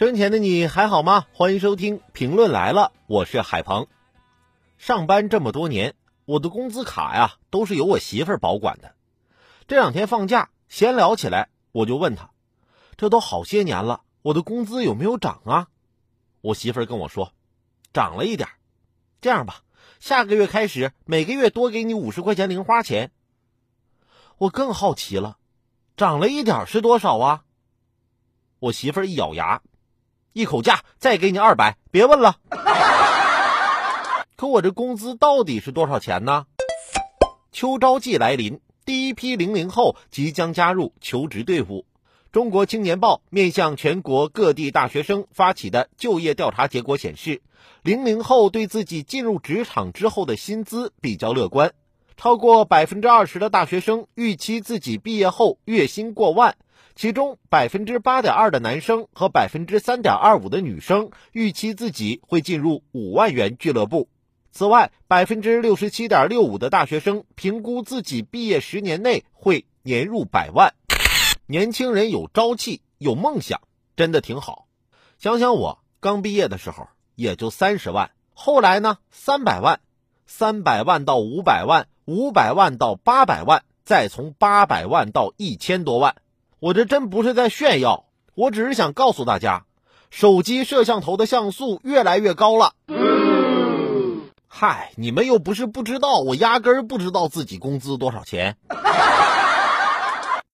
生前的你还好吗？欢迎收听评论来了，我是海鹏。上班这么多年，我的工资卡呀都是由我媳妇儿保管的。这两天放假闲聊起来，我就问她：“这都好些年了，我的工资有没有涨啊？”我媳妇儿跟我说：“涨了一点。”这样吧，下个月开始每个月多给你五十块钱零花钱。我更好奇了，涨了一点是多少啊？我媳妇儿一咬牙。一口价，再给你二百，别问了。可我这工资到底是多少钱呢？秋招季来临，第一批零零后即将加入求职队伍。中国青年报面向全国各地大学生发起的就业调查结果显示，零零后对自己进入职场之后的薪资比较乐观，超过百分之二十的大学生预期自己毕业后月薪过万。其中百分之八点二的男生和百分之三点二五的女生预期自己会进入五万元俱乐部。此外，百分之六十七点六五的大学生评估自己毕业十年内会年入百万。年轻人有朝气，有梦想，真的挺好。想想我刚毕业的时候也就三十万，后来呢三百万，三百万到五百万，五百万到八百万，再从八百万到一千多万。我这真不是在炫耀，我只是想告诉大家，手机摄像头的像素越来越高了。嗨，你们又不是不知道，我压根儿不知道自己工资多少钱。